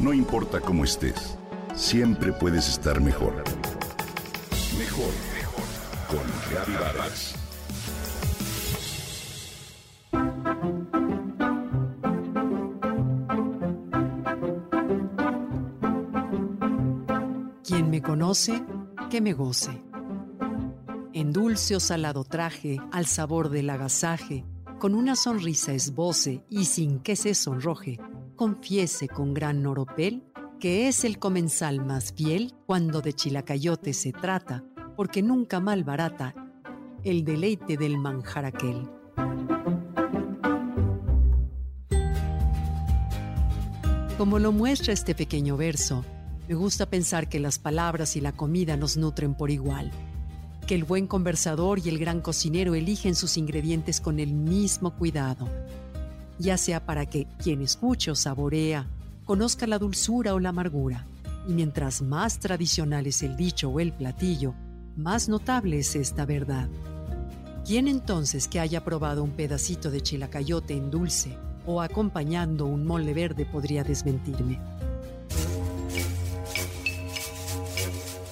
No importa cómo estés, siempre puedes estar mejor. Mejor, mejor. Con Reavivadas. Quien me conoce, que me goce. En dulce o salado traje, al sabor del agasaje, con una sonrisa esboce y sin que se sonroje, confiese con gran noropel que es el comensal más fiel cuando de chilacayote se trata, porque nunca malbarata el deleite del manjar aquel. Como lo muestra este pequeño verso, me gusta pensar que las palabras y la comida nos nutren por igual, que el buen conversador y el gran cocinero eligen sus ingredientes con el mismo cuidado, ya sea para que quien escuche o saborea conozca la dulzura o la amargura, y mientras más tradicional es el dicho o el platillo, más notable es esta verdad. ¿Quién entonces que haya probado un pedacito de chilacayote en dulce o acompañando un mole verde podría desmentirme?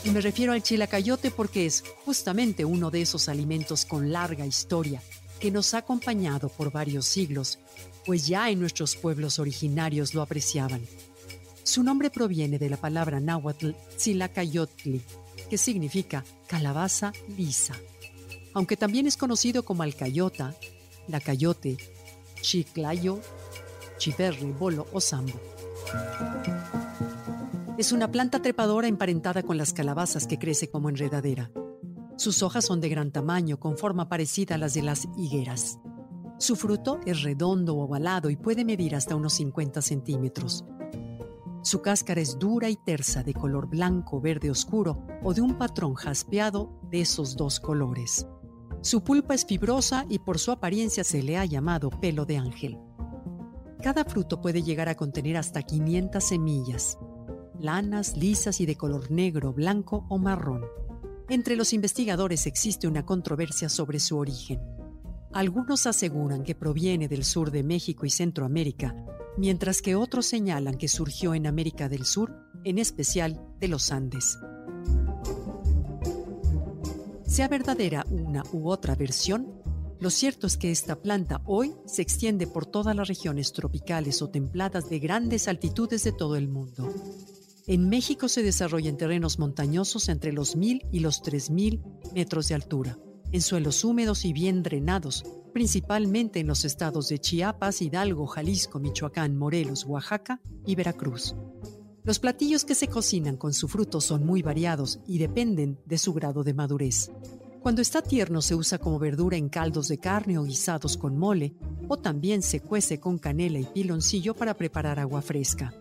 Y me refiero al chilacayote porque es justamente uno de esos alimentos con larga historia que nos ha acompañado por varios siglos, pues ya en nuestros pueblos originarios lo apreciaban. Su nombre proviene de la palabra náhuatl tzilacayotli, que significa calabaza lisa, aunque también es conocido como alcayota, lacayote, chiclayo, chiverri, bolo o sambo. Es una planta trepadora emparentada con las calabazas que crece como enredadera. Sus hojas son de gran tamaño, con forma parecida a las de las higueras. Su fruto es redondo o ovalado y puede medir hasta unos 50 centímetros. Su cáscara es dura y tersa, de color blanco, verde oscuro o de un patrón jaspeado de esos dos colores. Su pulpa es fibrosa y por su apariencia se le ha llamado pelo de ángel. Cada fruto puede llegar a contener hasta 500 semillas, lanas, lisas y de color negro, blanco o marrón. Entre los investigadores existe una controversia sobre su origen. Algunos aseguran que proviene del sur de México y Centroamérica, mientras que otros señalan que surgió en América del Sur, en especial de los Andes. Sea verdadera una u otra versión, lo cierto es que esta planta hoy se extiende por todas las regiones tropicales o templadas de grandes altitudes de todo el mundo. En México se desarrolla en terrenos montañosos entre los 1000 y los 3000 metros de altura, en suelos húmedos y bien drenados, principalmente en los estados de Chiapas, Hidalgo, Jalisco, Michoacán, Morelos, Oaxaca y Veracruz. Los platillos que se cocinan con su fruto son muy variados y dependen de su grado de madurez. Cuando está tierno se usa como verdura en caldos de carne o guisados con mole, o también se cuece con canela y piloncillo para preparar agua fresca.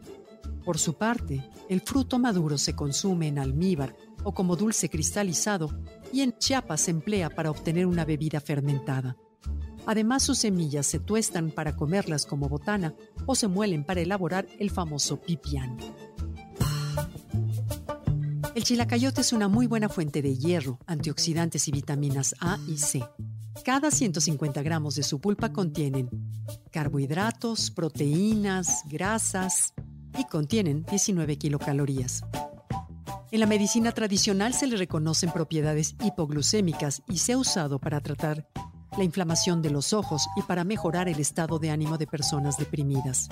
Por su parte, el fruto maduro se consume en almíbar o como dulce cristalizado y en Chiapas se emplea para obtener una bebida fermentada. Además, sus semillas se tuestan para comerlas como botana o se muelen para elaborar el famoso pipián. El chilacayote es una muy buena fuente de hierro, antioxidantes y vitaminas A y C. Cada 150 gramos de su pulpa contienen carbohidratos, proteínas, grasas y contienen 19 kilocalorías. En la medicina tradicional se le reconocen propiedades hipoglucémicas y se ha usado para tratar la inflamación de los ojos y para mejorar el estado de ánimo de personas deprimidas.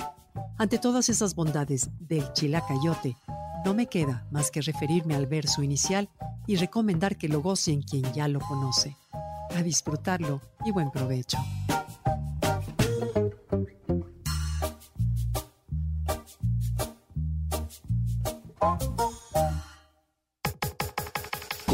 Ante todas esas bondades del chilacayote, no me queda más que referirme al verso inicial y recomendar que lo gocen quien ya lo conoce. A disfrutarlo y buen provecho.